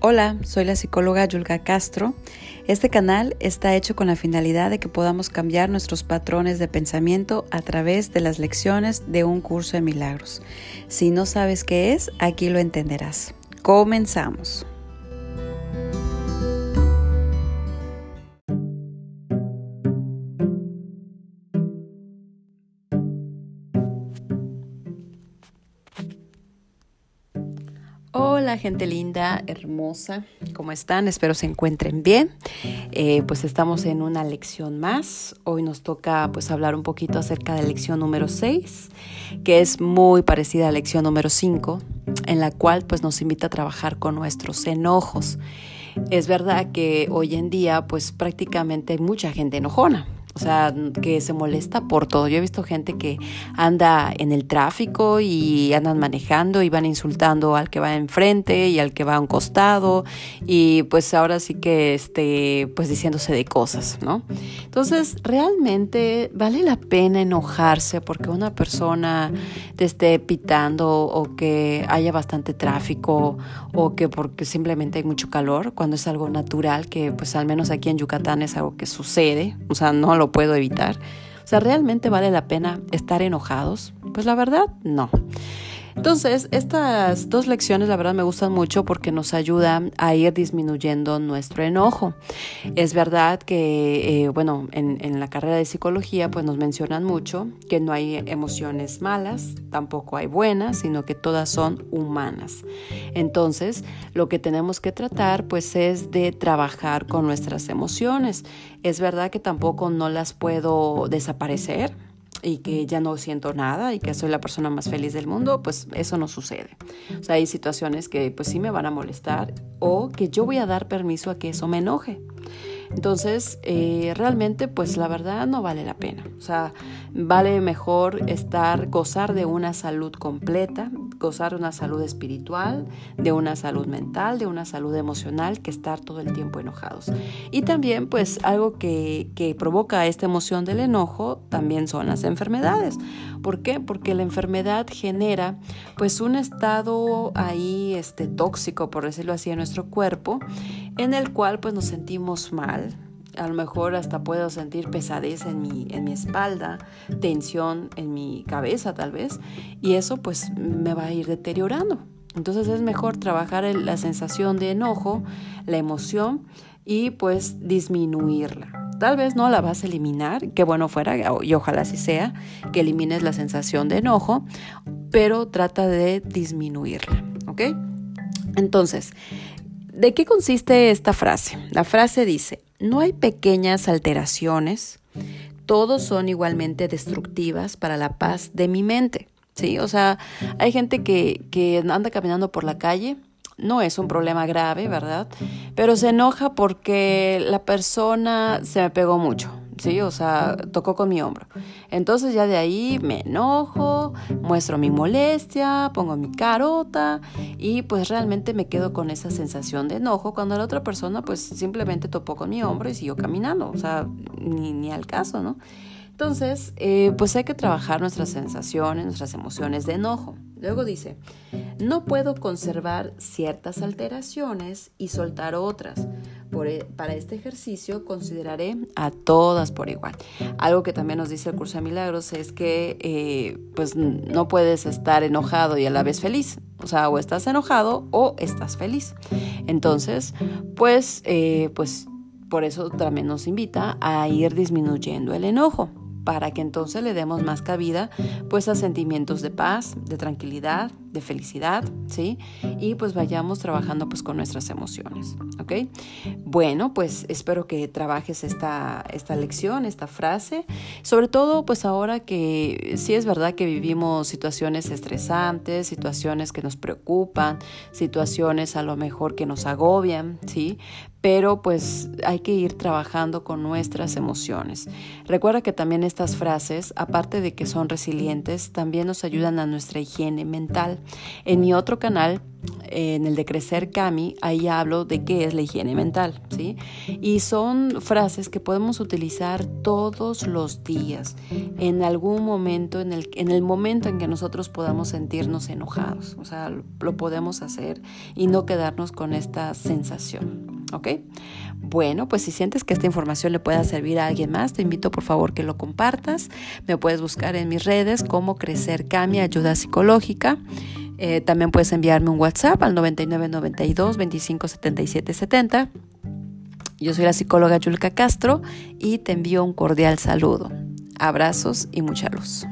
Hola, soy la psicóloga Yulga Castro. Este canal está hecho con la finalidad de que podamos cambiar nuestros patrones de pensamiento a través de las lecciones de un curso de milagros. Si no sabes qué es, aquí lo entenderás. Comenzamos. Hola gente linda, hermosa, ¿cómo están? Espero se encuentren bien. Eh, pues estamos en una lección más. Hoy nos toca pues hablar un poquito acerca de lección número 6, que es muy parecida a lección número 5, en la cual pues nos invita a trabajar con nuestros enojos. Es verdad que hoy en día pues prácticamente hay mucha gente enojona o sea, que se molesta por todo. Yo he visto gente que anda en el tráfico y andan manejando y van insultando al que va enfrente y al que va a un costado y pues ahora sí que este pues diciéndose de cosas, ¿no? Entonces, realmente vale la pena enojarse porque una persona te esté pitando o que haya bastante tráfico o que porque simplemente hay mucho calor, cuando es algo natural que pues al menos aquí en Yucatán es algo que sucede, o sea, no lo puedo evitar. O sea, ¿realmente vale la pena estar enojados? Pues la verdad, no. Entonces, estas dos lecciones la verdad me gustan mucho porque nos ayudan a ir disminuyendo nuestro enojo. Es verdad que, eh, bueno, en, en, la carrera de psicología pues nos mencionan mucho que no hay emociones malas, tampoco hay buenas, sino que todas son humanas. Entonces, lo que tenemos que tratar pues es de trabajar con nuestras emociones. Es verdad que tampoco no las puedo desaparecer, y que ya no siento nada y que soy la persona más feliz del mundo, pues eso no sucede. O sea, hay situaciones que pues sí me van a molestar o que yo voy a dar permiso a que eso me enoje. Entonces, eh, realmente, pues la verdad no vale la pena. O sea, vale mejor estar, gozar de una salud completa, gozar de una salud espiritual, de una salud mental, de una salud emocional, que estar todo el tiempo enojados. Y también, pues, algo que, que provoca esta emoción del enojo también son las enfermedades. ¿Por qué? Porque la enfermedad genera, pues, un estado ahí, este, tóxico, por decirlo así, en nuestro cuerpo, en el cual, pues, nos sentimos mal, a lo mejor hasta puedo sentir pesadez en mi, en mi espalda, tensión en mi cabeza tal vez, y eso pues me va a ir deteriorando. Entonces es mejor trabajar la sensación de enojo, la emoción y pues disminuirla. Tal vez no la vas a eliminar, que bueno fuera, y ojalá así sea, que elimines la sensación de enojo, pero trata de disminuirla, ¿ok? Entonces, ¿de qué consiste esta frase? La frase dice, no hay pequeñas alteraciones, todos son igualmente destructivas para la paz de mi mente. ¿sí? O sea, hay gente que, que anda caminando por la calle, no es un problema grave, ¿verdad? Pero se enoja porque la persona se me pegó mucho, ¿sí? O sea, tocó con mi hombro. Entonces ya de ahí me enojo, muestro mi molestia, pongo mi carota y pues realmente me quedo con esa sensación de enojo cuando la otra persona pues simplemente topó con mi hombro y siguió caminando. O sea, ni, ni al caso, ¿no? Entonces, eh, pues hay que trabajar nuestras sensaciones, nuestras emociones de enojo. Luego dice, no puedo conservar ciertas alteraciones y soltar otras. E, para este ejercicio consideraré a todas por igual. Algo que también nos dice el curso de milagros es que eh, pues no puedes estar enojado y a la vez feliz. O sea, o estás enojado o estás feliz. Entonces, pues, eh, pues por eso también nos invita a ir disminuyendo el enojo para que entonces le demos más cabida pues a sentimientos de paz, de tranquilidad, de felicidad, ¿sí? Y pues vayamos trabajando pues con nuestras emociones, ¿ok? Bueno, pues espero que trabajes esta, esta lección, esta frase, sobre todo pues ahora que sí es verdad que vivimos situaciones estresantes, situaciones que nos preocupan, situaciones a lo mejor que nos agobian, ¿sí? pero pues hay que ir trabajando con nuestras emociones. Recuerda que también estas frases, aparte de que son resilientes, también nos ayudan a nuestra higiene mental. En mi otro canal en el de Crecer Cami, ahí hablo de qué es la higiene mental, ¿sí? Y son frases que podemos utilizar todos los días, en algún momento, en el, en el momento en que nosotros podamos sentirnos enojados, o sea, lo podemos hacer y no quedarnos con esta sensación, ¿ok? Bueno, pues si sientes que esta información le pueda servir a alguien más, te invito por favor que lo compartas. Me puedes buscar en mis redes como Crecer Cami Ayuda Psicológica. Eh, también puedes enviarme un WhatsApp al 9992 25 77 70. Yo soy la psicóloga Yulka Castro y te envío un cordial saludo. Abrazos y mucha luz.